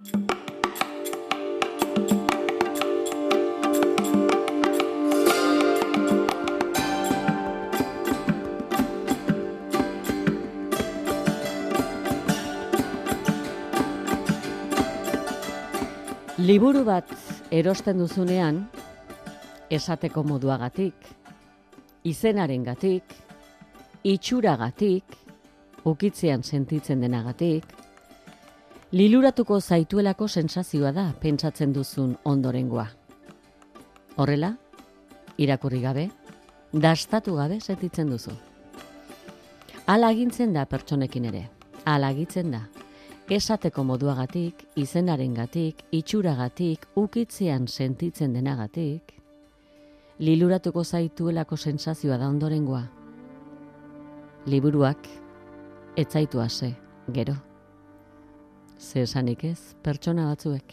Liburu bat erosten duzunean, esateko moduagatik, izenaren gatik, itxuragatik, ukitzean sentitzen denagatik, liluratuko zaituelako sensazioa da pentsatzen duzun ondorengoa. Horrela, irakurri gabe, dastatu gabe sentitzen duzu. Ala agintzen da pertsonekin ere, ala agitzen da. Esateko moduagatik, izenarengatik, itxuragatik, ukitzean sentitzen denagatik, liluratuko zaituelako sensazioa da ondorengoa. Liburuak, etzaitu ase, gero. Ze esanik ez, pertsona batzuek.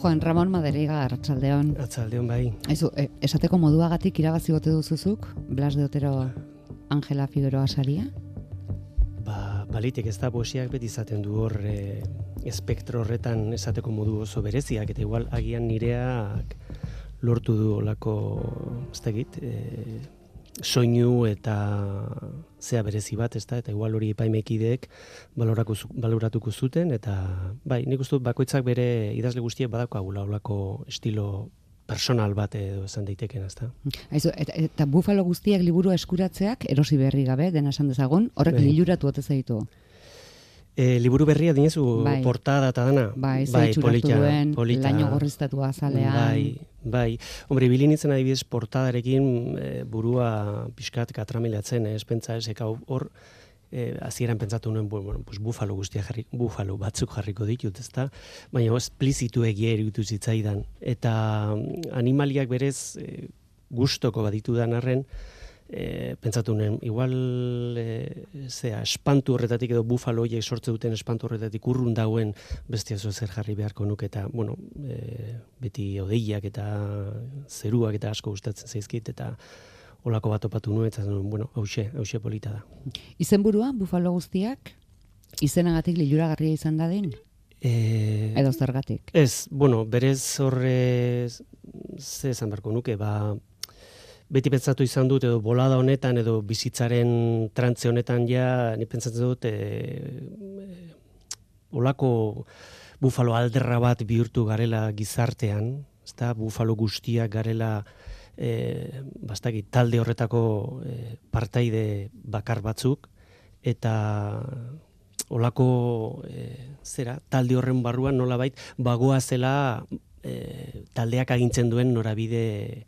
Juan Ramon Maderiga, Arratsaldeon. Arratsaldeon bai. Aizu, e, esateko moduagatik irabazi gote duzuzuk, Blas de Otero Angela Figueroa saria? Ba, balitek ez da poesiak beti izaten du hor e, espektro horretan esateko modu oso bereziak, eta igual agian nireak lortu du olako, ez da egit, e, soinu eta zea berezi bat, ez da, eta igual hori epaimekideek baloratuko zuten, eta bai, nik uste bakoitzak bere idazle guztiek badako agula olako estilo personal bat edo esan daiteken, ezta. Aizu, eta, eta bufalo guztiak liburu eskuratzeak erosi berri gabe, dena esan dezagun, horrek bai. liluratu ote zaitu. E, liburu berria dinezu bai. portada eta dana. Bai, bai polita, duen, polita. laino gorriztatu azalean. Bai, bai. Hombre, bilin itzen adibidez portadarekin e, burua pixkat katramilatzen, ez pentsa ez, hor, eh hasieran pentsatu nuen bueno, pues bufalo guztia jarri bufalo batzuk jarriko ditut, ezta? Baina esplizitu egia iruditu zitzaidan eta mm, animaliak berez e, gustoko baditu dan arren e, pentsatu nuen igual e, zea espantu horretatik edo bufalo hoiek sortze duten espantu horretatik urrun dauen bestia zo zer jarri beharko nuke eta bueno, e, beti odeiak eta zeruak eta asko gustatzen zaizkit eta olako bat opatu nuen, eta bueno, hause, hause polita da. Izenburua, bufalo guztiak, izenagatik liluragarria izan da den? E... Edo zergatik? Ez, bueno, berez horre, ze esan barko nuke, ba, beti pentsatu izan dut, edo bolada honetan, edo bizitzaren trantze honetan ja, ni pentsatzen dut, e, olako bufalo alderra bat bihurtu garela gizartean, ezta? Bufalo guztiak garela e, bastaki, talde horretako e, partaide bakar batzuk, eta olako e, zera, talde horren barruan nolabait bagoa zela e, taldeak agintzen duen norabide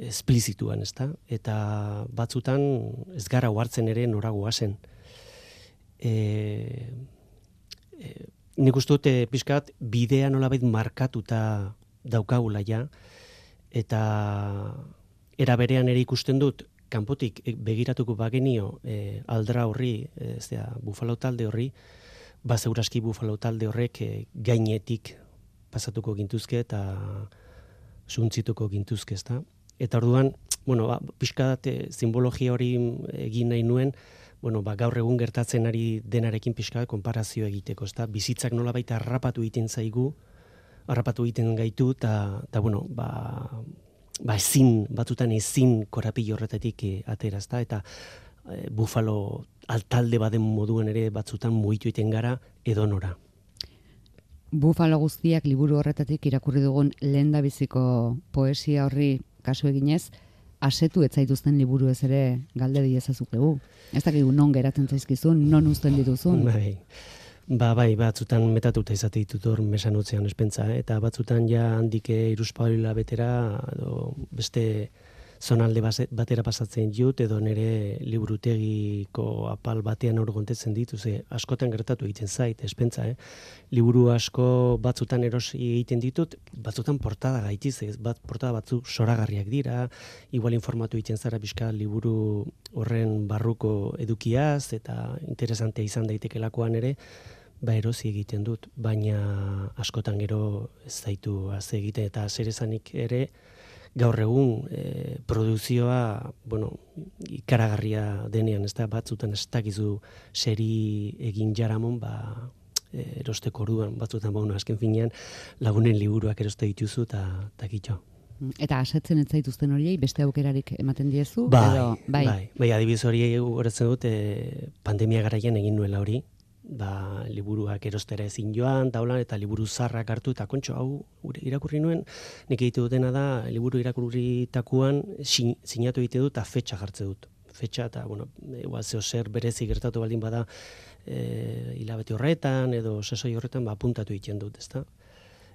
esplizituan, ezta? Eta batzutan ez gara hartzen ere noragoa zen. E, e, nik uste dute pixkat bidea nolabait markatuta daukagula ja, eta era berean ere ikusten dut kanpotik e, begiratuko bagenio e, aldra horri, e, zera, bufalo talde horri, ba zeuraski bufalo talde horrek e, gainetik pasatuko gintuzke eta suntzituko gintuzke, ezta? Eta orduan, bueno, ba, pixka date, simbologia hori egin nahi nuen, bueno, ba, gaur egun gertatzen ari denarekin pixka konparazio egiteko, ezta? Bizitzak nola baita harrapatu egiten zaigu, harrapatu egiten gaitu, eta, bueno, ba, ba ezin, batzutan ezin korapil horretatik e, atera, ezta, eta e, bufalo altalde baden moduen ere batzutan muitu egiten gara edonora. Bufalo guztiak liburu horretatik irakurri dugun lehen biziko poesia horri kasu eginez, asetu ez zaituzten liburu ez ere galde diezazukegu. Ez dakigu non geratzen zaizkizun, non uzten dituzun. Bai. Ba, bai, batzutan metatuta izate ditut hor mesan utzean espentza, eh? eta batzutan ja handike iruspaulila betera, edo beste zonalde batera pasatzen jut, edo nire liburutegiko apal batean hor gontetzen ditu, ze askotan gertatu egiten zait, espentza, eh? liburu asko batzutan erosi egiten ditut, batzutan portada gaitiz, ez, bat, portada batzu soragarriak dira, igual informatu egiten zara bizka liburu horren barruko edukiaz, eta interesante izan daiteke ere, ba erosi egiten dut, baina askotan gero ez zaitu az egite eta zer esanik ere gaur egun e, produzioa, bueno, ikaragarria denean, ez da, batzutan ez dakizu seri egin jaramon, ba, erosteko orduan, batzutan bauna azken finean, lagunen liburuak eroste dituzu, eta takitxo. Eta asetzen ez zaituzten horiei beste aukerarik ematen diezu? Bai, edo, bai, bai, bai, adibidez hori horatzen dut, e, pandemia garaian egin nuela hori, ba, liburuak erostera ezin joan, daulan, eta liburu zarrak hartu, eta kontxo, hau, irakurri nuen, nik egite dutena da, liburu irakurritakuan sin, sinatu egite dut, eta fetxa jartze dut. Fetxa, eta, bueno, igual zeo zer berezi gertatu baldin bada, e, hilabete horretan, edo sesoi horretan, ba, puntatu egiten dut, ezta?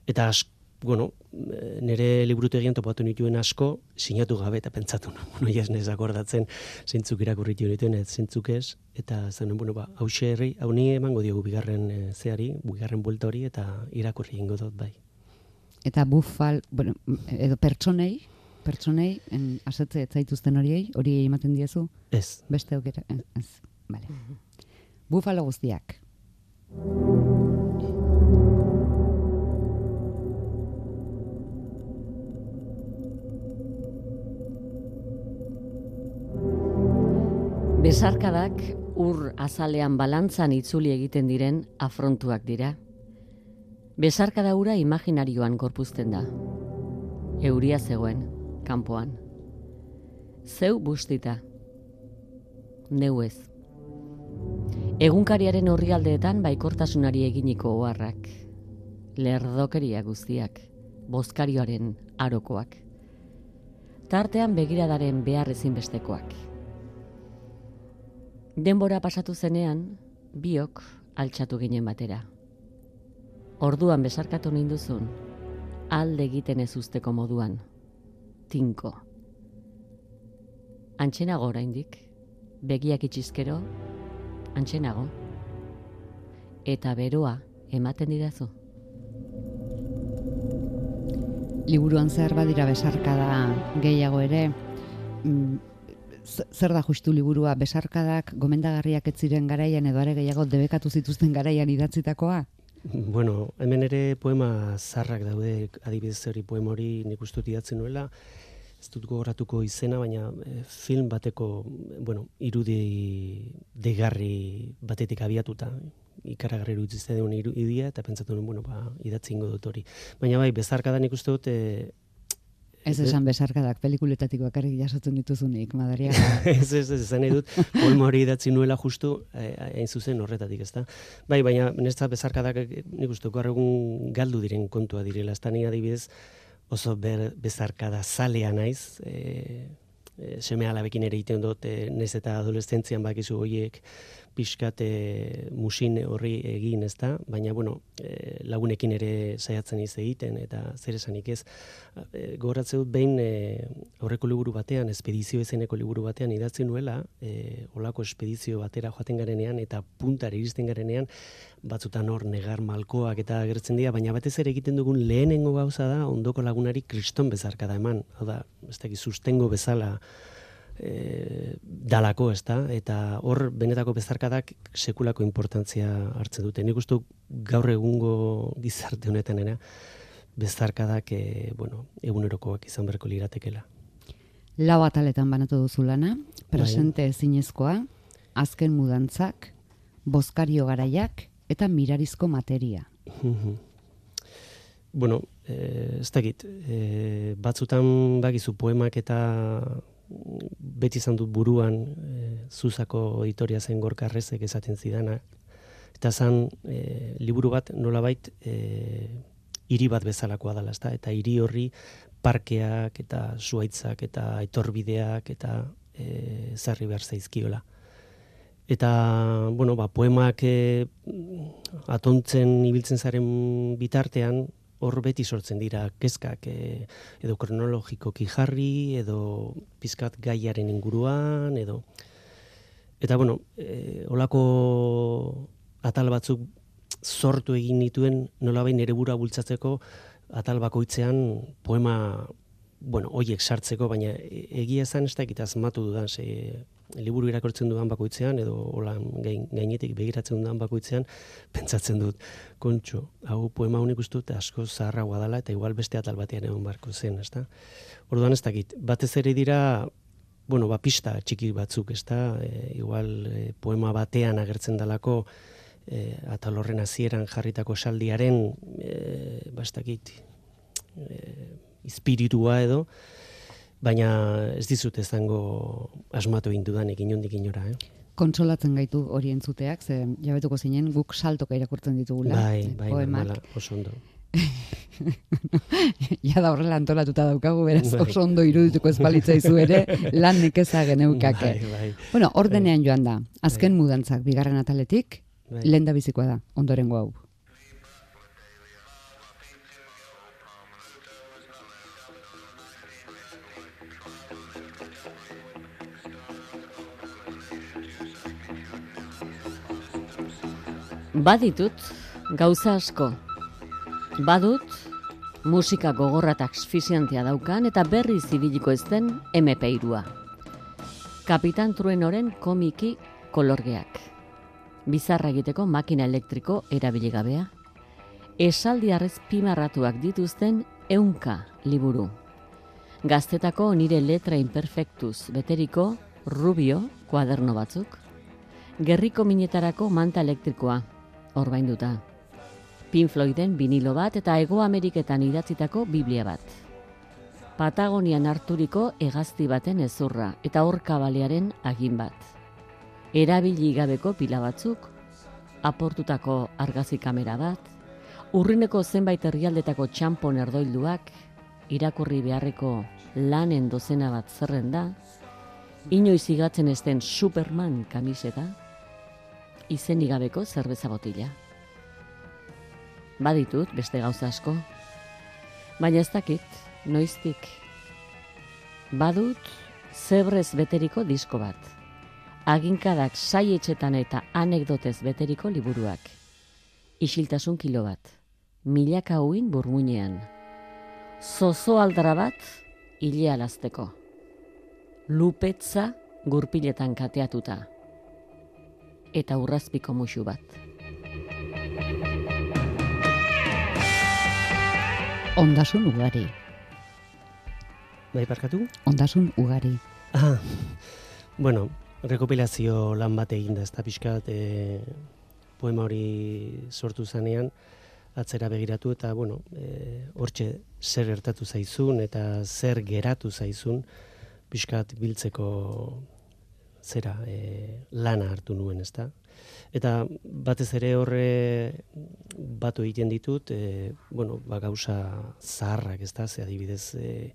Eta asko, bueno, nire liburutegian topatu nituen asko, sinatu gabe eta pentsatu, no? bueno, jas nez akordatzen zintzuk irakurritu dituen, ez zintzuk ez, eta zen, bueno, ba, hau herri, hau ni emango diogu bigarren e, zeari, bigarren buelta hori, eta irakurri ingo dut, bai. Eta bufal, bueno, edo pertsonei, pertsonei, en, asetze ez zaituzten horiei, hori ematen diezu? Ez. Beste aukera, ez, ez, vale. Bufalo guztiak. Besarkadak ur azalean balantzan itzuli egiten diren afrontuak dira. Besarkada ura imaginarioan gorpuzten da. Euria zegoen, kanpoan. Zeu bustita. Neu ez. Egunkariaren horrialdeetan baikortasunari eginiko oharrak. Lerdokeria guztiak, bozkarioaren arokoak. Tartean begiradaren behar ezinbestekoak. Denbora pasatu zenean, biok altxatu ginen batera. Orduan besarkatu ninduzun, alde egiten ez usteko moduan. Tinko. Antxenago oraindik, begiak itxizkero, antxenago. Eta beroa ematen didazu. Liburuan zer badira besarkada gehiago ere, mm, zer da justu liburua besarkadak gomendagarriak ez ziren garaian edo are gehiago debekatu zituzten garaian idatzitakoa? Bueno, hemen ere poema zarrak daude, adibidez hori poema hori nik uste idatzen nuela, ez dut gogoratuko izena, baina e, film bateko, bueno, irudi degarri batetik abiatuta, ikaragarri duen irudia, eta pentsatu nuen, bueno, ba, idatzi ingo dut hori. Baina bai, bezarkadan nik uste dut, e, Ez esan besarkadak pelikuletatik bakarrik jasotzen dituzunik, madaria. ez, ez, ez, esan edut, polmo hori idatzi nuela justu, eh, hain zuzen horretatik, ezta. Bai, baina nesta besarkadak nik uste egun galdu diren kontua direla, ez da ni adibidez oso ber, bezarkada zalea naiz, e, e, seme alabekin ere iten dut, e, nez eta adolescentzian bakizu hoiek, pixkat musin horri egin, ez da? Baina, bueno, e, lagunekin ere saiatzen iz egiten, eta zer esanik ez. E, Goratze dut behin e, aurreko liburu batean, espedizio ezeneko liburu batean idatzi nuela, e, olako espedizio batera joaten garenean, eta puntar iristen garenean, batzutan hor negar malkoak eta agertzen dira, baina batez ere egiten dugun lehenengo gauza da, ondoko lagunari kriston bezarka da eman. Hau da, ez da, sustengo bezala, e, dalako, ez da? Eta hor, benetako bezarkadak sekulako importantzia hartzen dute. Nik uste gaur egungo gizarte honetan ena, bezarkadak, e, bueno, egunerokoak izan berko liratekela. Lau ataletan banatu duzu lana, presente bai. ezinezkoa, azken mudantzak, bozkario garaiak eta mirarizko materia. bueno, eh, ez dakit, eh, batzutan bagizu poemak eta beti izan dut buruan e, zuzako editoria zen gorkarrezek esaten zidana. Eta zan e, liburu bat nolabait e, hiri bat bezalakoa dela, ezta? eta hiri horri parkeak eta zuaitzak eta etorbideak eta e, zarri behar zaizkiola. Eta, bueno, ba, poemak e, atontzen ibiltzen zaren bitartean, hor beti sortzen dira kezkak e, edo kronologikoki jarri edo pizkat gaiaren inguruan edo eta bueno e, olako atal batzuk sortu egin dituen nolabait nere bura bultzatzeko atal bakoitzean poema bueno hoiek sartzeko baina egia esan ez dakit asmatu dudan ze liburu irakortzen dudan bakoitzean, edo holan gain, gainetik begiratzen dudan bakoitzean, pentsatzen dut, kontxo, hau poema honik uste dut asko zaharra dela eta igual beste atal batean egon barko zen, ezta? Orduan ez dakit, batez ere dira, bueno, ba, pista txiki batzuk, ezta? E, igual e, poema batean agertzen dalako, e, atal horren hasieran jarritako saldiaren, e, ba, ez dakit, e, espiritua edo, baina ez dizut ezango asmatu egin dudanik inondik inora, eh? Kontsolatzen gaitu hori entzuteak, ze jabetuko zinen guk saltoka irakurtzen ditugula. Bai, eh, bai, normala, oso ondo. ja da horrela antolatuta daukagu, beraz bai. oso ondo irudituko ez ere, lan nekeza geneukake. Bai, bai. Bueno, ordenean joan da, azken bai. mudantzak, bigarren ataletik, bai. lehen da bizikoa da, ondorengo hau. Baditut, gauza asko. Badut, musika gogorratak asfixiantia daukan eta berri zibiliko ez den MP2a. Kapitan Truenoren komiki kolorgeak. Bizarra egiteko makina elektriko erabiligabea. Esaldi arrez pimarratuak dituzten eunka liburu. Gaztetako nire letra imperfectuz beteriko rubio kuaderno batzuk. Gerriko minetarako manta elektrikoa orbainduta. Pink Floyden vinilo bat eta Ego Ameriketan idatzitako Biblia bat. Patagonian harturiko hegazti baten ezurra eta horka balearen agin bat. Erabili gabeko pila batzuk, aportutako argazi kamera bat, urrineko zenbait herrialdetako txampon erdoilduak, irakurri beharreko lanen dozena bat zerrenda, inoiz igatzen ez den Superman kamiseta, izen igabeko zerbeza botila. Baditut beste gauza asko, baina ez dakit, noiztik. Badut zebrez beteriko disko bat. Aginkadak saietxetan eta anekdotez beteriko liburuak. Isiltasun kilo bat. Milaka huin burmuinean. Zozo aldara bat, hile alazteko. Lupetza gurpiletan kateatuta eta urrazpiko musu bat. Ondasun ugari. Bai, parkatu? Ondasun ugari. Ah, bueno, rekopilazio lan bat eginda, ez da pixkat e, poema hori sortu zanean, atzera begiratu eta, bueno, e, hortxe zer ertatu zaizun eta zer geratu zaizun, pixkat biltzeko zera e, lana hartu nuen, ezta? Eta batez ere horre batu egiten ditut, e, bueno, ba gauza zaharrak, ezta? Ze adibidez, e,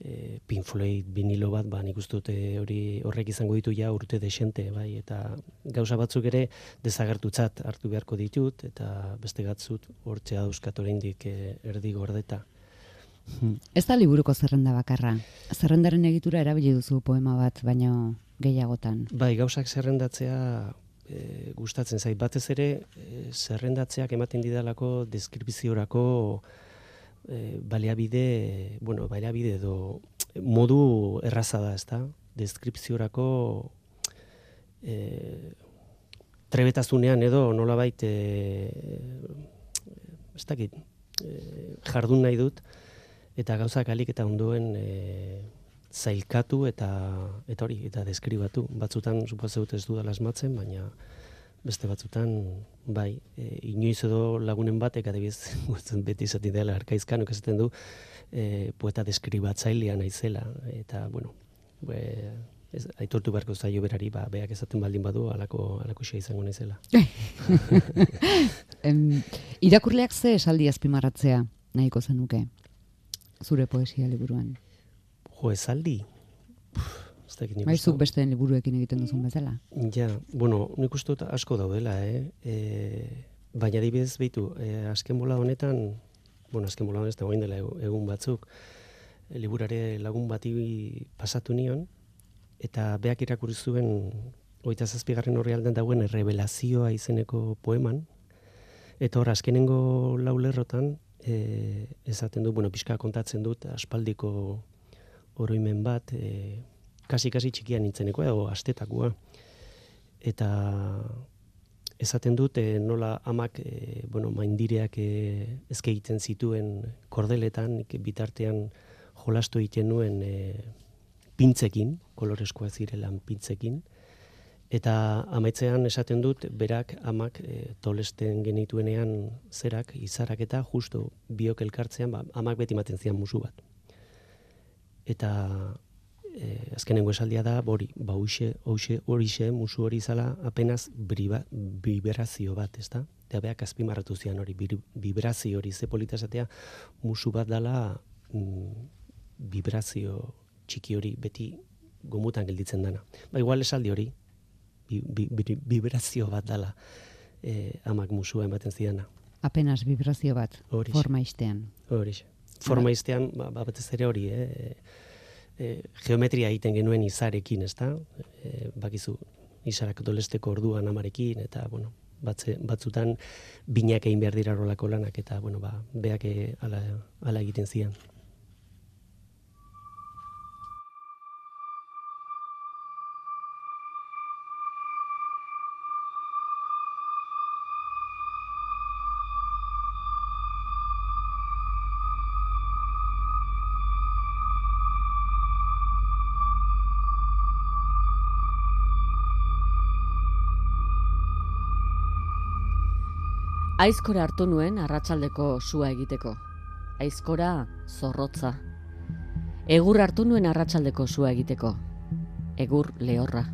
e, Pink Floyd vinilo bat, ba, nik ustut hori horrek izango ditu ja urte desente, bai, eta gauza batzuk ere desagertutzat hartu beharko ditut, eta beste gatzut hortzea dauzkat oraindik e, erdi gordeta. Ez da liburuko zerrenda bakarra. Zerrendaren egitura erabili duzu poema bat, baina gehiagotan. Bai, gauzak zerrendatzea e, gustatzen zait. Batez ere, e, zerrendatzeak ematen didalako deskribiziorako e, baliabide, bueno, baliabide edo modu erraza da, ezta? Deskripziorako e, trebetazunean edo nolabait e, ez dakit, e, jardun nahi dut, eta gauzak alik eta ondoen e, zailkatu eta eta hori eta deskribatu. Batzutan suposatzen ez dudala asmatzen, baina beste batzutan bai, e, inoiz edo lagunen batek adibidez gutzen beti izaten dela arkaizkan esaten du e, poeta deskribatzailea naizela eta bueno, be, ez, aitortu beharko zaio berari, ba, beak esaten baldin badu, alako, alako izango naizela. em, irakurleak ze esaldi azpimarratzea nahiko zenuke, zure poesia liburuan? Jo, esaldi. Maizuk beste liburuekin egiten duzun bezala. Ja, bueno, nik uste asko daudela, eh? E, baina dibidez behitu, e, azken bola honetan, bueno, azken bola honetan egin dela egun batzuk, e, liburare lagun bati pasatu nion, eta beak irakurri zuen, oita zazpigarren horri alden dauen, revelazioa izeneko poeman, eta hor, azkenengo laulerrotan, e, esaten du, bueno, pixka kontatzen dut, aspaldiko oroimen bat, e, kasi-kasi txikia nintzeneko, edo astetakoa. Eta esaten dut, e, nola amak, e, bueno, maindireak e, ezke egiten zituen kordeletan, bitartean jolastu egiten nuen e, pintzekin, koloreskoa zirelan pintzekin, Eta amaitzean esaten dut, berak amak e, tolesten genituenean zerak, izarak eta justo biok elkartzean, ba, amak beti maten zian musu bat. Eta e, azkenengo esaldia da, bori, ba, hoxe, hoxe, horixe, musu hori zala, apenas briba, vibrazio bat, ez da? Eta beak azpimarratu zian hori, vibrazio hori, ze politazatea, musu bat dala, mm, vibrazio txiki hori, beti gomutan gelditzen dana. Ba, igual esaldi hori, vibrazio bat dala e, amak musua ematen zidana. Apenas vibrazio bat, Horixe. forma iztean. Horixe. Forma iztean, ba, ba batez ere hori, eh? E, geometria egiten genuen izarekin, ezta? E, bakizu, izarak dolesteko orduan amarekin, eta, bueno, batze, batzutan binak egin behar dira rolako lanak, eta, bueno, ba, beak ala, ala egiten zian. Aizkora hartu nuen arratsaldeko sua egiteko. Aizkora zorrotza. Egur hartu nuen arratsaldeko sua egiteko. Egur lehorra.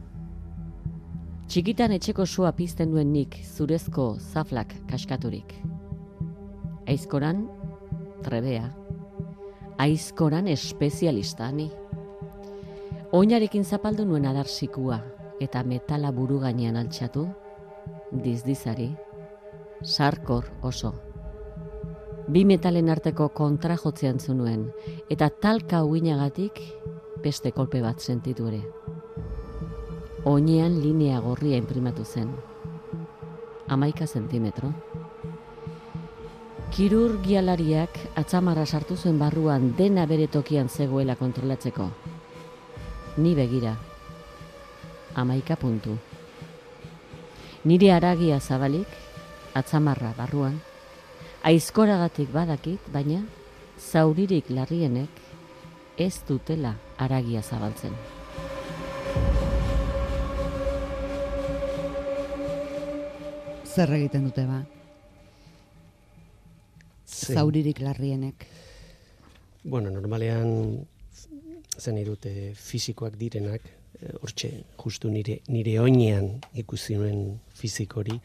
Txikitan etxeko sua pizten duen nik zurezko zaflak kaskaturik. Aizkoran trebea. Aizkoran espezialista ni. Oinarekin zapaldu nuen adarsikua eta metala buru gainean altxatu. Dizdizari sarkor oso. Bi metalen arteko kontra jotzean zunuen, eta talka uinagatik beste kolpe bat sentitu ere. Oinean linea gorria imprimatu zen. Amaika zentimetro. Kirurgialariak atzamarra sartu zuen barruan dena bere tokian zegoela kontrolatzeko. Ni begira. Amaika puntu. Nire aragia zabalik, atzamarra barruan, aizkoragatik badakit, baina zauririk larrienek ez dutela aragia zabaltzen. Zer egiten dute ba? Zauririk larrienek. Bueno, normalean zen dute fizikoak direnak, eh, hortxe, justu nire, nire oinean ikusi nuen fizikori,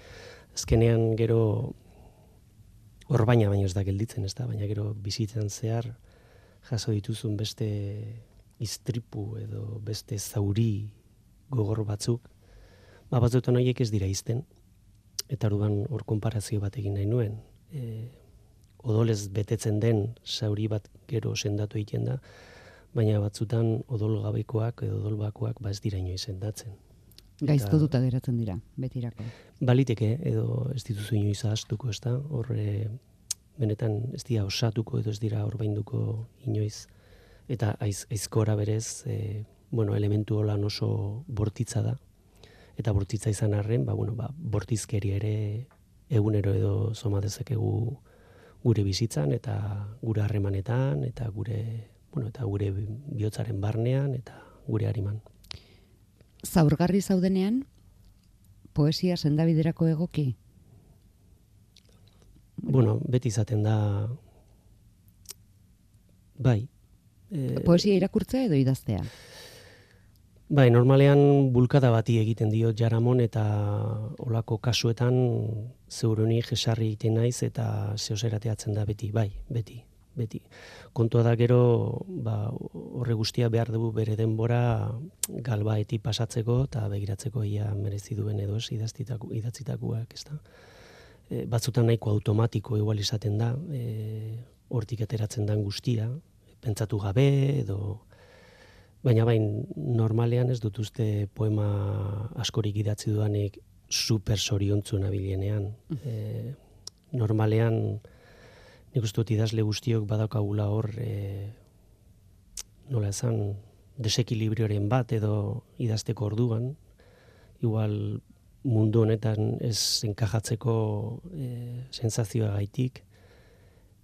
azkenean gero hor baina baino ez da gelditzen, ez da, baina gero bizitzen zehar jaso dituzun beste istripu edo beste zauri gogor batzuk, ba batzuetan horiek ez dira izten, eta orduan hor konparazio bat egin nahi nuen. E, odolez betetzen den zauri bat gero sendatu egiten da, baina batzutan odol gabekoak edo odolbakoak ba ez dira inoiz sendatzen. Gaizto duta geratzen dira, betirako. Baliteke, edo ez dituzu inoiz ahaztuko, ez da? Horre, benetan ez dira osatuko edo ez dira orbainduko inoiz. Eta aiz, aizkora berez, e, bueno, elementu holan oso bortitza da. Eta bortitza izan arren, ba, bueno, ba, bortizkeri ere egunero edo zoma dezakegu gure bizitzan eta gure harremanetan eta gure, bueno, eta gure bihotzaren barnean eta gure hariman zaurgarri zaudenean, poesia sendabiderako egoki? Bueno, beti izaten da, bai. E... Poesia irakurtzea edo idaztea? Bai, normalean bulkada bati egiten dio jaramon eta olako kasuetan zeuroni jesarri egiten naiz eta zeoserateatzen da beti, bai, beti beti. Kontua da gero, ba, horre guztia behar dugu bere denbora galbaeti pasatzeko eta begiratzeko ia merezi duen edo ez idatzitakuak, ez da. E, batzutan nahiko automatiko igual izaten da, e, hortik ateratzen den guztia, pentsatu gabe edo baina bain normalean ez dut uste poema askorik idatzi duanik super soriontzu nabilenean. Mm. E, normalean nik uste dut idazle guztiok badakagula hor e, nola esan desekilibrioren bat edo idazteko orduan, igual mundu honetan ez enkajatzeko e, sensazioa gaitik,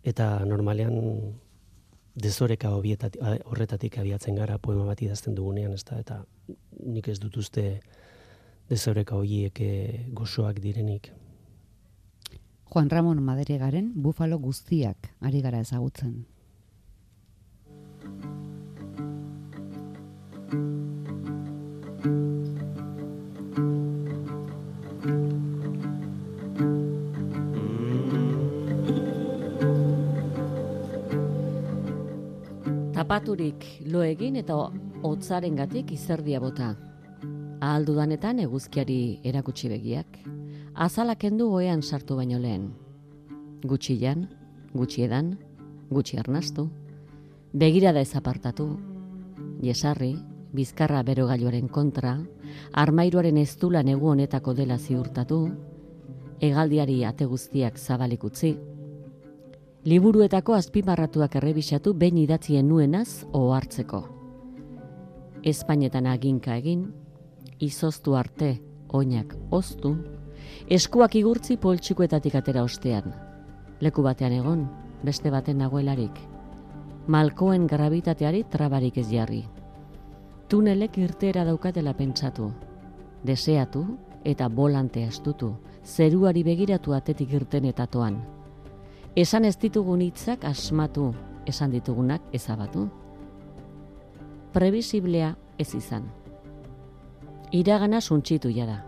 eta normalean dezoreka horretatik abiatzen gara poema bat idazten dugunean, ez da, eta nik ez dut uste dezoreka horiek e, gozoak direnik. Juan Ramon Maderegaren bufalo guztiak ari gara ezagutzen. Tapaturik lo egin eta hotzarengatik izerdia bota. Ahaldudanetan eguzkiari erakutsi begiak. Azalak kendu goean sartu baino lehen. Gutxian, gutxiedan, gutxi arnastu. Begirada ez apartatu. Jesarri, bizkarra berogailuaren kontra, armairuaren ez du negu honetako dela ziurtatu, egaldiari ate guztiak zabalik utzi, liburuetako azpimarratuak errebisatu behin idatzien nuenaz ohartzeko. Espainetan aginka egin, izoztu arte, oinak oztu, eskuak igurtzi poltsikoetatik atera ostean. Leku batean egon, beste baten nagoelarik. Malkoen grabitateari trabarik ez jarri tunelek irtera daukatela pentsatu. Deseatu eta bolante astutu, zeruari begiratu atetik irten eta toan. Esan ez ditugun hitzak asmatu, esan ditugunak ezabatu. Previsiblea ez izan. Iragana suntxitu jada.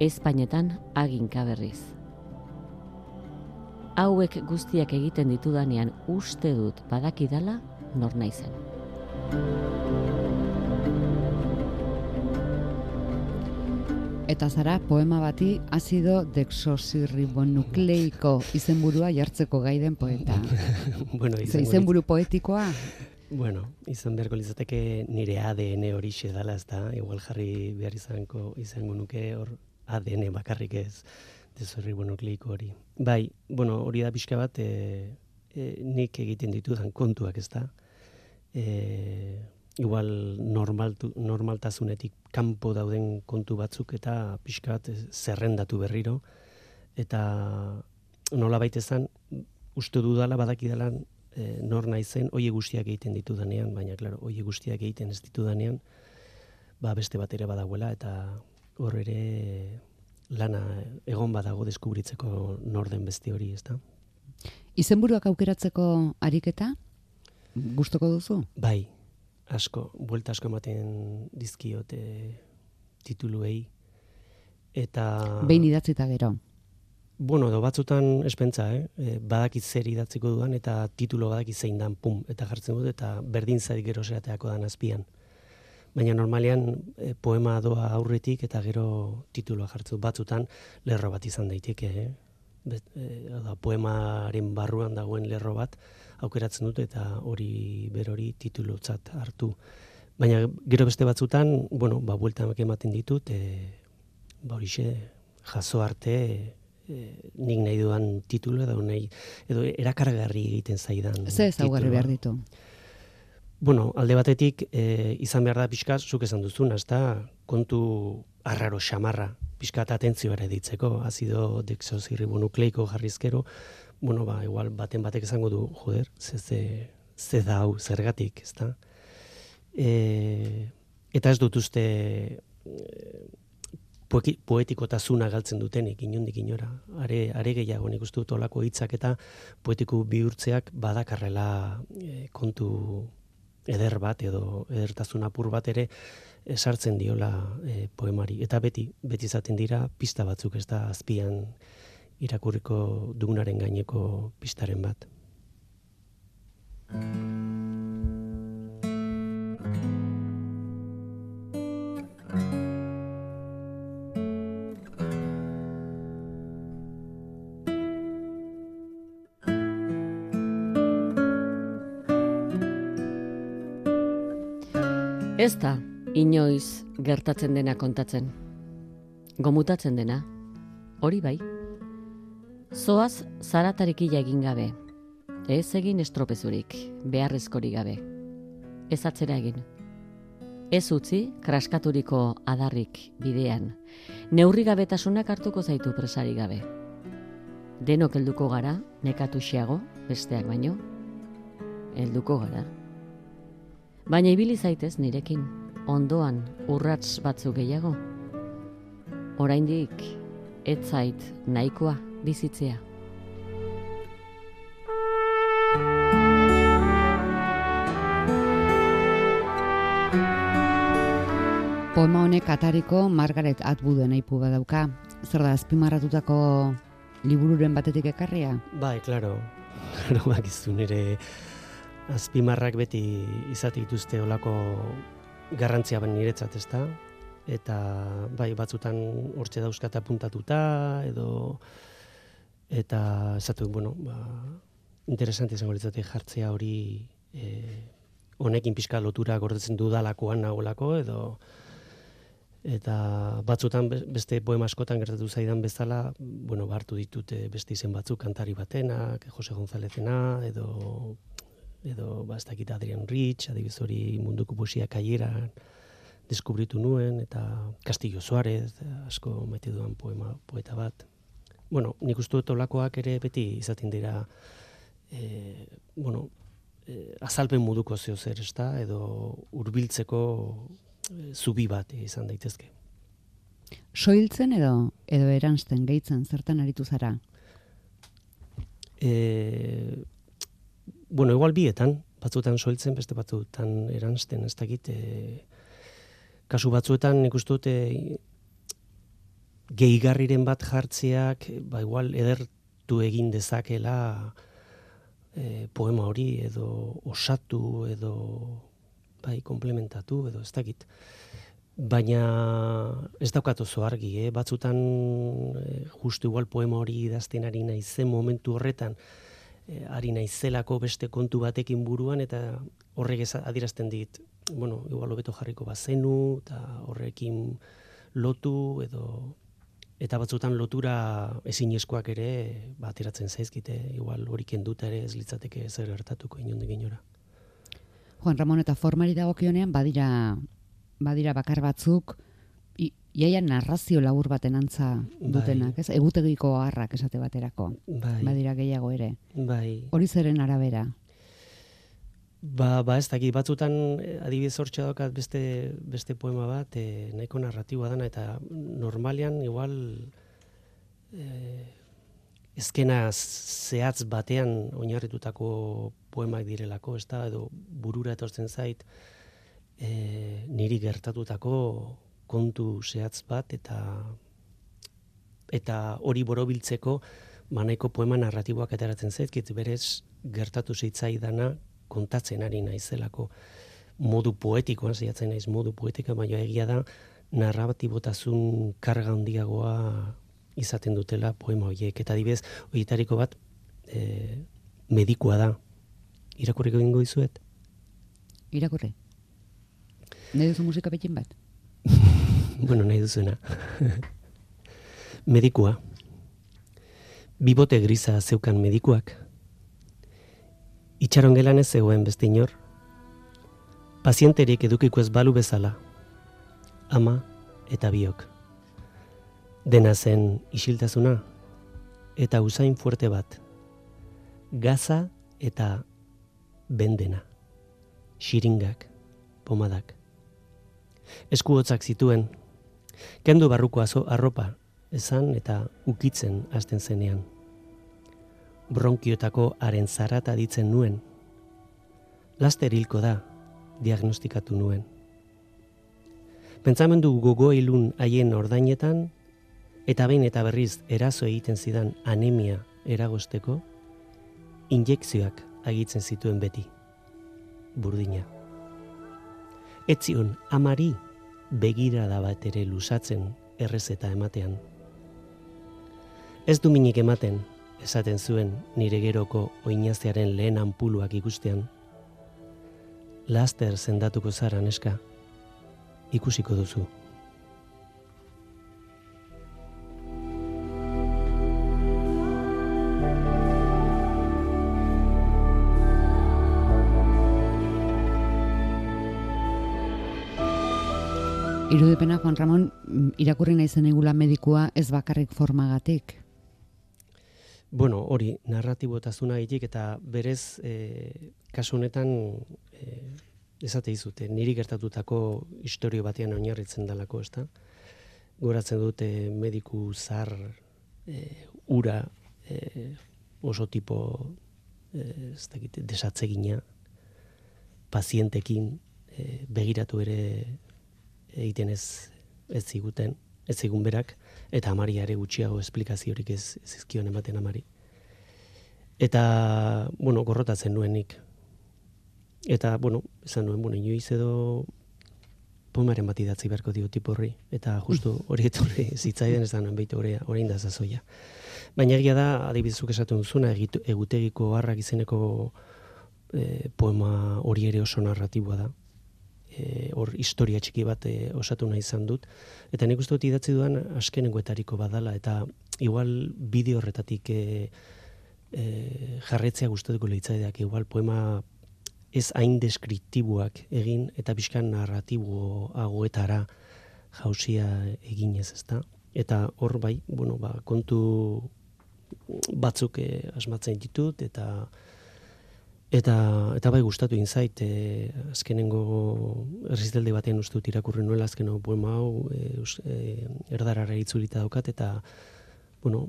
Espainetan aginka berriz. Hauek guztiak egiten ditudanean uste dut badakidala nor naizen. Eta zara, poema bati, azido dexosirribonukleiko izenburua jartzeko gaiden poeta. bueno, izen izenburu poetikoa? Bueno, izan beharko lizateke nire ADN hori dala ez da, igual jarri behar izanko izango nuke hor ADN bakarrik ez dexosirribonukleiko hori. Bai, bueno, hori da pixka bat, e, e, nik egiten ditudan kontuak ez da. E, igual normaltu, normaltasunetik kanpo dauden kontu batzuk eta pixka bat zerrendatu berriro. Eta nola baitezan, uste dudala badakidala e, nor naizen oie guztiak egiten ditu danean, baina, klaro, oie guztiak egiten ez ditu danean, ba, beste bat ere badagoela, eta hor ere lana egon badago deskubritzeko norden beste hori, ez da? Izenburuak aukeratzeko ariketa, gustoko duzu? Bai, asko, buelta asko ematen dizkiote tituluei. Eta... Behin idatzita gero. Bueno, edo batzutan espentza, eh? E, badakit zer idatziko duan, eta titulo badakit zein dan, pum, eta jartzen dut, eta berdin zarik gero zerateako dan azpian. Baina normalean e, poema doa aurretik, eta gero tituloa jartzen batzutan, lerro bat izan daiteke, eh? Bet, e, da, poemaren barruan dagoen lerro bat, aukeratzen dute eta hori berori titulutzat hartu. Baina gero beste batzutan, bueno, ba, bueltan ematen ditut, e, ba, horixe, jaso arte, e, nik nahi duan titulu edo nahi, edo erakargarri egiten zaidan. Ze ezaugarri behar ditu? Bueno, alde batetik, e, izan behar da pixka, zuk esan duzun, ezta kontu arraro xamarra, pixka eta atentzio ere ditzeko, azido dexosirribonukleiko jarrizkero, bueno, ba, igual baten batek esango du, joder, ze, ze, ze da hau, zergatik, ez da? E, eta ez dut uste e, poetikotasuna galtzen dutenik, inundik inora. Are, are gehiago nik uste dut olako hitzak eta poetiku bihurtzeak badakarrela e, kontu eder bat edo edertasun apur bat ere esartzen diola e, poemari. Eta beti, beti izaten dira pista batzuk ez da azpian irakurriko dugunaren gaineko pistaren bat. Ez da, inoiz gertatzen dena kontatzen. Gomutatzen dena, hori bai. Zoaz zaratarikila egin gabe. Ez egin estropezurik, beharrezkori gabe. Ez atzera egin. Ez utzi, kraskaturiko adarrik bidean. Neurri gabetasunak hartuko zaitu presari gabe. Denok helduko gara, nekatu xeago, besteak baino. Helduko gara. Baina ibili zaitez nirekin, ondoan urrats batzu gehiago. Oraindik ez zait nahikoa bizitzea. Poema honek atariko Margaret Atwooden aipu badauka. Zer da, azpimarratutako libururen batetik ekarria? Bai, klaro. Klaro, bakizu nire azpimarrak beti izate dituzte olako garrantzia ben niretzat, ezta? Eta bai, batzutan hortxe dauzkata puntatuta edo eta esatu, bueno, ba, interesante izango litzatik jartzea hori eh, honekin pixka lotura gordetzen dudalakoan nagolako edo eta batzutan beste poema askotan gertatu zaidan bezala, bueno, hartu ditute beste izen batzuk kantari batenak, Jose Gonzalezena edo edo ba ez dakit Adrian Rich, adibidez hori munduko poesia kaiera deskubritu nuen eta Castillo Suarez asko maite duan poema poeta bat. Bueno, nik uste dut olakoak ere beti izaten dira e, bueno, e, azalpen moduko zeo zer, ezta? edo hurbiltzeko e, zubi bat izan daitezke. Soiltzen edo edo eransten gehitzen zertan aritu zara? E, bueno, igual bietan, batzuetan soiltzen, beste batzuetan eransten, ez dakit, e, kasu batzuetan nik uste dute gehigarriren bat jartzeak, ba igual edertu egin dezakela e, poema hori edo osatu edo bai komplementatu edo ez dakit. Baina ez daukat oso argi, eh? batzutan e, justu igual poema hori idazten ari naizen momentu horretan e, ari naizelako beste kontu batekin buruan eta horrek ez adirazten dit, bueno, igual hobeto jarriko bazenu eta horrekin lotu edo eta batzutan lotura ezinezkoak ere bateratzen zaizkite, igual hori kenduta ere ez litzateke zer gertatuko inondik inora. Juan Ramon eta formari dagokionean badira badira bakar batzuk iaia narrazio labur baten antza bai. dutenak, ez? Egutegiko harrak esate baterako. Bai. Badira gehiago ere. Bai. Hori zeren arabera. Ba, ba ez daki, batzutan eh, adibidez hortxe daukat beste, beste poema bat, e, nahiko narratiboa dana, eta normalian igual e, ezkena zehatz batean oinarritutako poemak direlako, ez da, edo burura etortzen zait, e, niri gertatutako kontu zehatz bat, eta eta hori borobiltzeko, manaiko poema narratiboak ateratzen zait, berez gertatu dana kontatzen ari naizelako. Modu poetikoan saiatzen naiz modu poetika baina egia da narratibotasun karga handiagoa izaten dutela poema horiek. Eta adibez horietariko bat e, medikua da. Irakurriko egingo dizuet? Irakurri. Nahi duzu musika bat bueno nahi duzuna medikua bibote grisa zeukan medikuak Itxaron gelan ez zegoen beste inor. Pazienterik edukiko ez balu bezala. Ama eta biok. Dena zen isiltasuna eta usain fuerte bat. Gaza eta bendena. Xiringak, pomadak. Eskuotzak zituen. Kendu barruko azo arropa, esan eta ukitzen hasten zenean bronkiotako haren zarata ditzen nuen. Laster hilko da, diagnostikatu nuen. Pentsamendu gogo ilun haien ordainetan, eta behin eta berriz erazo egiten zidan anemia eragosteko, injekzioak agitzen zituen beti. Burdina. Etzion amari begira da bat ere lusatzen errezeta ematean. Ez du minik ematen, esaten zuen nire geroko oinaziaren lehen anpuluak ikustean. Laster zendatuko zara neska, ikusiko duzu. Irudipena, Juan Ramon, mm, irakurri nahi zen egula medikua ez bakarrik formagatik. Bueno, hori, narratibotazuna egitek eta berez, e, kasu honetan, e, ezate izute, niri gertatutako historio batean oinarritzen dalako, ezta? Goratzen dute mediku zar e, ura e, oso tipo e, ez dakit, desatzegina pazientekin e, begiratu ere egiten ez ez ziguten, ez zigun berak, eta amari ere gutxiago esplikaziorik ez zizkion ematen amari. Eta, bueno, gorrotatzen nuenik. Eta, bueno, esan nuen, bueno, inoiz edo pomaren bat idatzi beharko dio tipo horri. Eta justu hori etorri zitzaiden ez da nuen behitu hori, hori zazoia. Baina egia da, adibizuk esatu duzuna, egutegiko harrak izeneko e, poema hori ere oso narratiboa da e, hor historia txiki bat e, osatu nahi izan dut. Eta nik uste dut idatzi duan askenengoetariko badala, eta igual bideo horretatik e, e, jarretzea gustatuko lehitzaideak, igual poema ez hain deskriptibuak egin, eta bizkan narratiboagoetara jausia eginez, ezta? Eta hor bai, bueno, ba, kontu batzuk e, asmatzen ditut, eta Eta, eta bai gustatu inzait, e, azkenengo errizdelde batean uste dut irakurri nuela azkenengo poema hau e, e, erdarara itzulita daukat, eta bueno,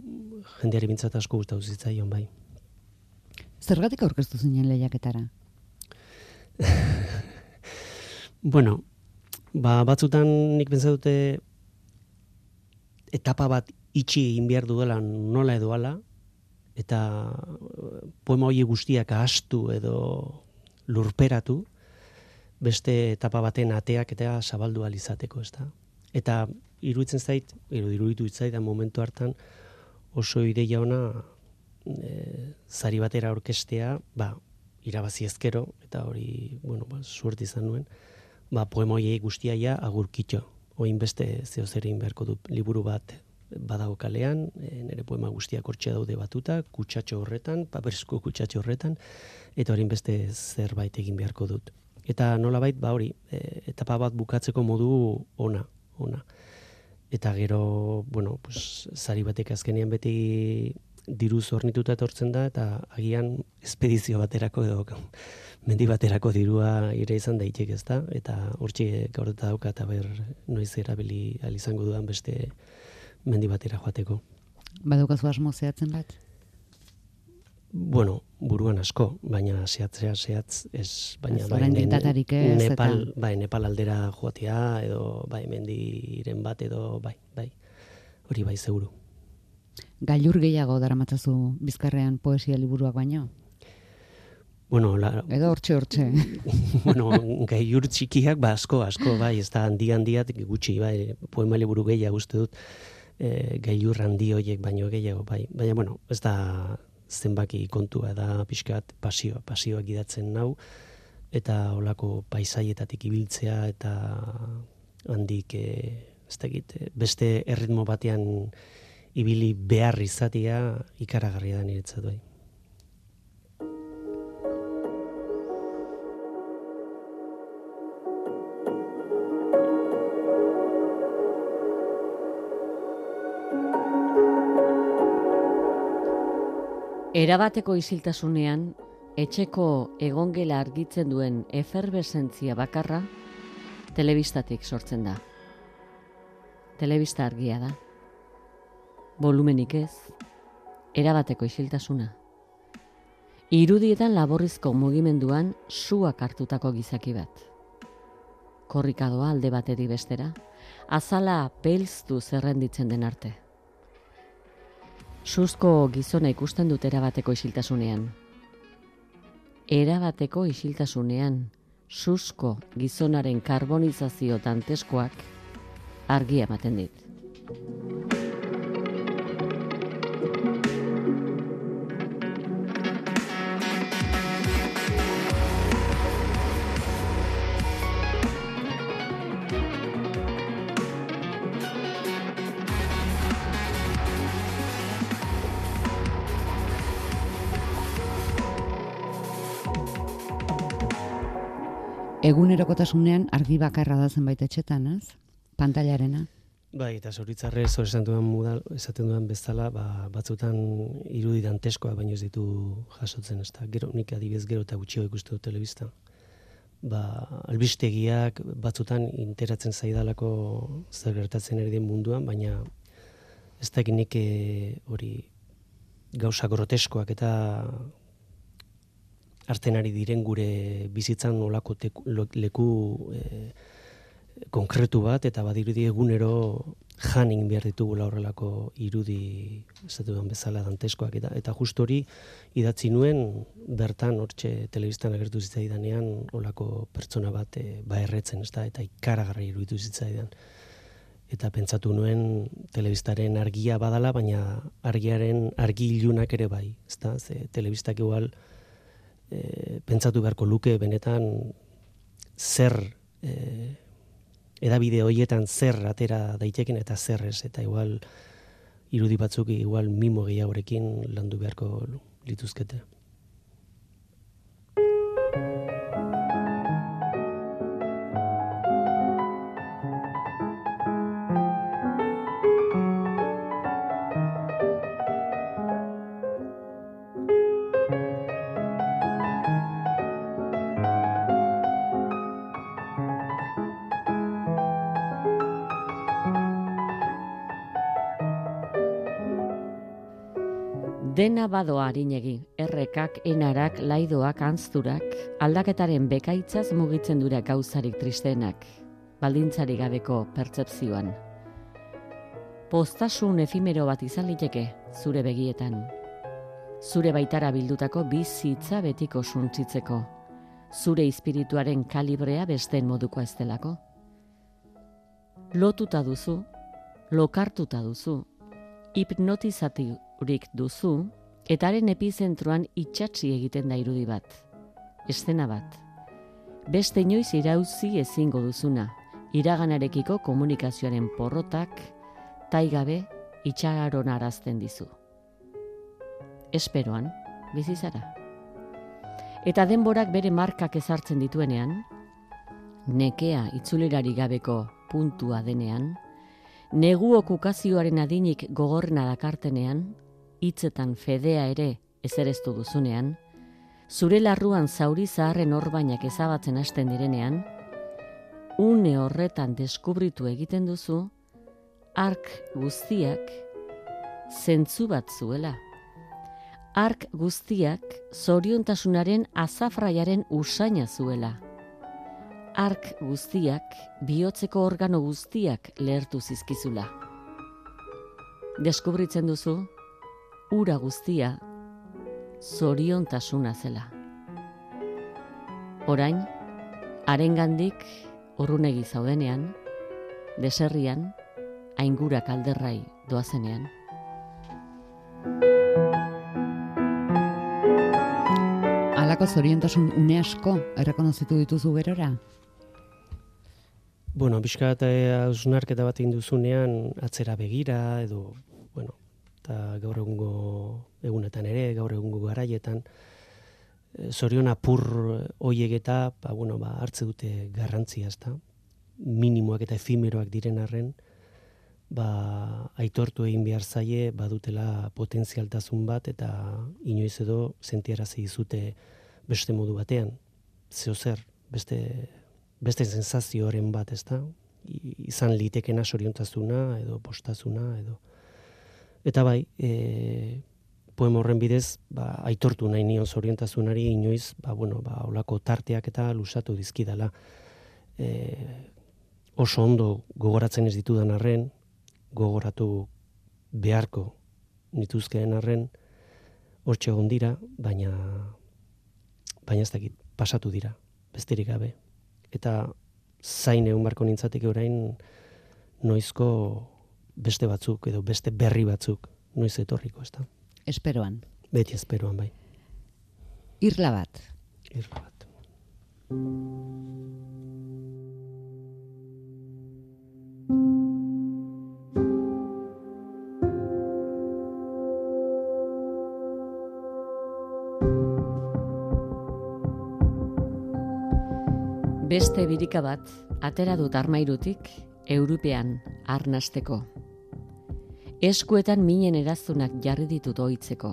jendeari bintzat asko gustatu zitzaion bai. Zergatik aurkeztu zinen lehiaketara? bueno, ba, batzutan nik pentsa dute etapa bat itxi egin behar duela nola edo ala, eta poema hori guztiak ahastu edo lurperatu, beste etapa baten ateak eta zabaldu alizateko, ez da? Eta iruditzen zait, iruditu zait, momentu hartan oso ideia ona e, zari batera orkestea, ba, irabazi ezkero, eta hori, bueno, ba, suert izan nuen, ba, poema hori guztiaia agurkitxo. Oin beste zeo beharko du liburu bat badago kalean, e, nire poema guztiak hortxe daude batuta, kutsatxo horretan, paperezko kutsatxo horretan, eta hori beste zerbait egin beharko dut. Eta nolabait, ba hori, e, etapa bat bukatzeko modu ona, ona. Eta gero, bueno, pues, zari batek azkenean beti diru zornituta etortzen da, eta agian espedizio baterako edo mendi baterako dirua ire izan daitek ez da, eta hortxe gaur eta dauka eta ber noiz erabili izango dudan beste mendi batera joateko. Badaukazu asmo zehatzen bat? Bueno, buruan asko, baina zehatzea zehatz, ez, baina bai, ne, Nepal, bai, Nepal aldera joatea, edo bai, mendiren bat, edo bai, bai, hori bai, zeuru. Gailur gehiago daramatzazu bizkarrean poesia liburuak baino? Bueno, la... Edo hortxe, hortxe. bueno, gailur txikiak, ba, asko, asko, bai, ez da handi handiat gutxi, bai, poema liburu gehiago uste dut, e, gailur handi hoiek baino gehiago bai. Baina bueno ez da zenbaki kontua da pixkat pasio pasioak gidatzen nau eta olako paisaietatik ibiltzea eta handik e, ez dakit, beste erritmo batean ibili behar izatea ikaragarria da niretzat bai Erabateko isiltasunean, etxeko egongela argitzen duen eferbesentzia bakarra, telebistatik sortzen da. Telebista argia da. Volumenik ez, erabateko isiltasuna. Irudietan laborrizko mugimenduan suak hartutako gizaki bat. Korrikadoa alde bateri bestera, azala pelztu zerrenditzen den arte. Suzko gizona ikusten dut erabateko isiltasunean. Erabateko isiltasunean, suzko gizonaren karbonizazio tanteskoak argia ematen dit. Egunerokotasunean argi bakarra da zenbait etxetan, ez? pantailarena. Bai, eta zoritzarre hor esan duen mudal, esaten duen bezala, ba, batzutan irudi danteskoa baino ez ditu jasotzen, ez da. Gero, nik adibidez gero eta gutxio ikustu dut telebista. Ba, albistegiak batzutan interatzen zaidalako zer gertatzen ere den munduan, baina ez da nik eh, hori gauza groteskoak eta arten ari diren gure bizitzan olako leku e, konkretu bat eta badirudi egunero janin behar ditugula horrelako irudi esatu bezala danteskoak. Eta eta just hori idatzi nuen bertan hortxe telebistan agertu zitzaidanean olako pertsona bat e, ba erretzen ez da eta ikaragarri iruditu zitzaidan. Eta pentsatu nuen telebistaren argia badala baina argiaren argi ilunak ere bai ezta? Ze telebistak igual e, pentsatu beharko luke benetan zer e, edabide hoietan zer atera daiteken eta zer ez, eta igual irudi batzuk igual mimo gehiagorekin landu beharko lituzkete. Dena badoa harinegi, errekak, enarak, laidoak, anzturak, aldaketaren bekaitzaz mugitzen dura gauzarik tristenak, baldintzari gabeko pertsepzioan. Postasun efimero bat izan liteke, zure begietan. Zure baitara bildutako bizitza betiko suntzitzeko. Zure espirituaren kalibrea besten moduko ez delako. Lotuta duzu, lokartuta duzu, hipnotizati urik duzu, etaren epizentroan itxatzi egiten da irudi bat. Estena bat. Beste inoiz irauzi ezingo duzuna, iraganarekiko komunikazioaren porrotak, taigabe itxagaron arazten dizu. Esperoan, bizizara. Eta denborak bere markak ezartzen dituenean, nekea itzulirari gabeko puntua denean, negu okukazioaren adinik gogorrena dakartenean, hitzetan fedea ere ezereztu duzunean, zure larruan zauri zaharren orbainak ezabatzen hasten direnean, une horretan deskubritu egiten duzu, ark guztiak zentzu bat zuela. Ark guztiak zoriontasunaren azafraiaren usaina zuela. Ark guztiak bihotzeko organo guztiak lehertu zizkizula. Deskubritzen duzu, ura guztia zoriontasuna zela. Orain, arengandik urrunegi zaudenean, deserrian, aingura kalderrai doazenean. Alako zoriontasun une asko errekonozitu dituzu gerora? Bueno, bizka eta hausnarketa bat induzunean atzera begira edo eta gaur egungo egunetan ere, gaur egungo garaietan, e, zorion apur hoiek eta, ba, bueno, ba, hartze dute garrantzia, ezta? minimoak eta efimeroak diren arren, ba, aitortu egin behar zaie, badutela potentzialtasun bat, eta inoiz edo sentiarazi dizute beste modu batean. Zeo zer, beste, beste sensazioaren bat, ezta? izan litekena soriontasuna, edo postazuna, edo Eta bai, e, poema horren bidez, ba, aitortu nahi nion zorientasunari inoiz, ba, bueno, ba, olako tarteak eta lusatu dizkidala. E, oso ondo gogoratzen ez ditudan arren, gogoratu beharko nituzkeen arren, hortxe egon dira, baina, baina ez dakit, pasatu dira, besterik gabe. Eta zain egun barko nintzateke orain, noizko beste batzuk edo beste berri batzuk noiz etorriko, ezta? Esperoan. Beti esperoan bai. Irla bat. Irla bat. Beste birika bat, atera dut armairutik European arnasteko. Eskuetan minen erazunak jarri ditut oitzeko.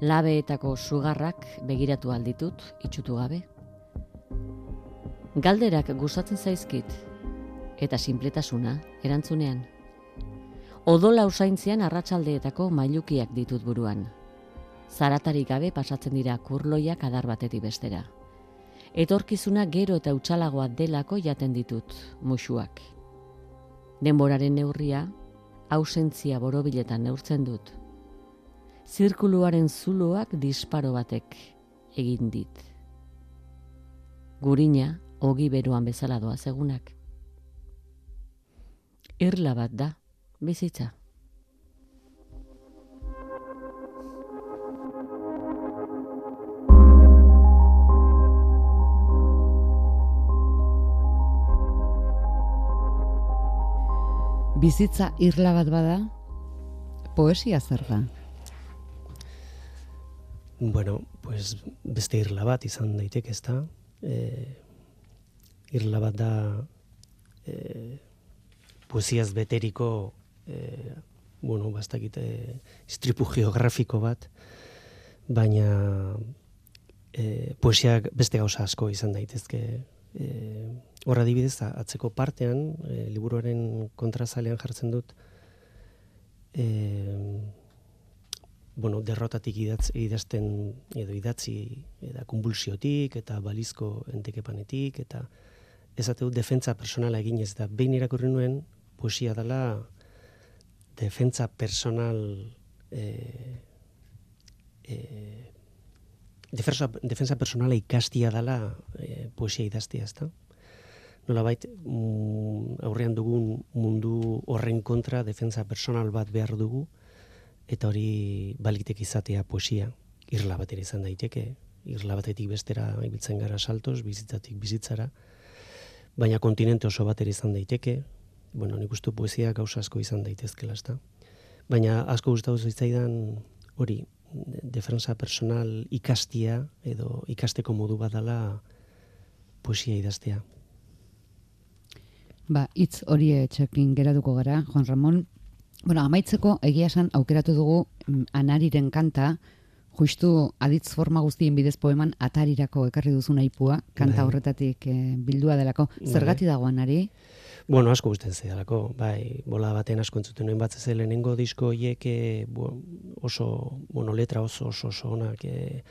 Labeetako sugarrak begiratu alditut, itxutu gabe. Galderak gustatzen zaizkit, eta sinpletasuna erantzunean. Odola usaintzean arratsaldeetako mailukiak ditut buruan. Zaratarik gabe pasatzen dira kurloiak adar batetik bestera. Etorkizuna gero eta utxalagoa delako jaten ditut, musuak. Denboraren neurria, ausentzia borobiletan neurtzen dut. Zirkuluaren zuloak disparo batek egin dit. Gurina, ogi beruan bezala doa segunak. Irla bat da, bizitza. Bizitza irla bat bada, poesia zer da? Bueno, pues beste irla bat izan daiteke, ezta? Eh, irla bat da eh, poesiaz beteriko eh, bueno, bastakit eh, istripu geografiko bat, baina eh, poesiak beste gauza asko izan daitezke eh, Horra dibidez, atzeko partean, e, liburuaren kontrazalean jartzen dut, e, bueno, derrotatik idatz, idazten edo idatzi eta konbulsiotik eta balizko entekepanetik eta ezate dut defentza personala egin ez da behin irakurri nuen poesia dela defentza personal e, e, defensa, defensa personala ikastia dela e, poesia idaztia ez da nolabait mm, aurrean dugun mundu horren kontra defensa personal bat behar dugu eta hori balitek izatea poesia. Irla bat ere izan daiteke. Irla batetik bestera ibiltzen gara saltos bizitzatik bizitzara. Baina kontinente oso bat ere izan daiteke. Bueno nik uste poesia gauza asko izan daitezkela ezta? Baina asko gustatu zitzaidan hori defensa personal ikastia edo ikasteko modu badala poesia idaztea Ba, hitz hori etxekin geratuko gara, Juan Ramon. Bueno, amaitzeko egia esan aukeratu dugu mm, anariren kanta, justu aditz forma guztien bidez poeman atarirako ekarri duzu naipua, kanta bai. horretatik e, bildua delako. Bai. Zergati dago anari? Bueno, asko gusten zedalako, bai, bola baten asko entzuten nuen bat lehenengo disko hiek eh, oso, bueno, letra oso oso oso onak e,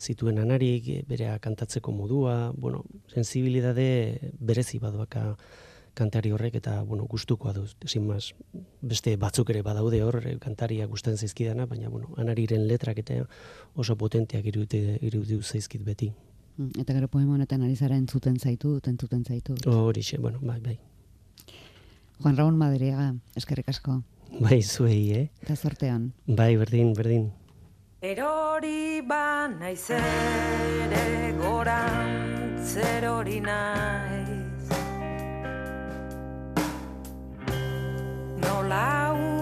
zituen anarik, berea kantatzeko modua, bueno, sensibilidade berezi baduaka kantari horrek eta bueno, gustukoa du. Sin beste batzuk ere badaude hor eh, kantaria gustatzen zaizkidana, baina bueno, Anariren letrak eta oso potenteak irudite iruditu zaizkit beti. Mm, eta gero poema honetan ari zara entzuten zaitu, entzuten zaitu. Horixe, bueno, bai, bai. Juan Raúl Madriaga, eskerrik asko. Bai, zuei, eh? Eta sortean. Bai, berdin, berdin. Erori ba naizere goran zerori nahi Laura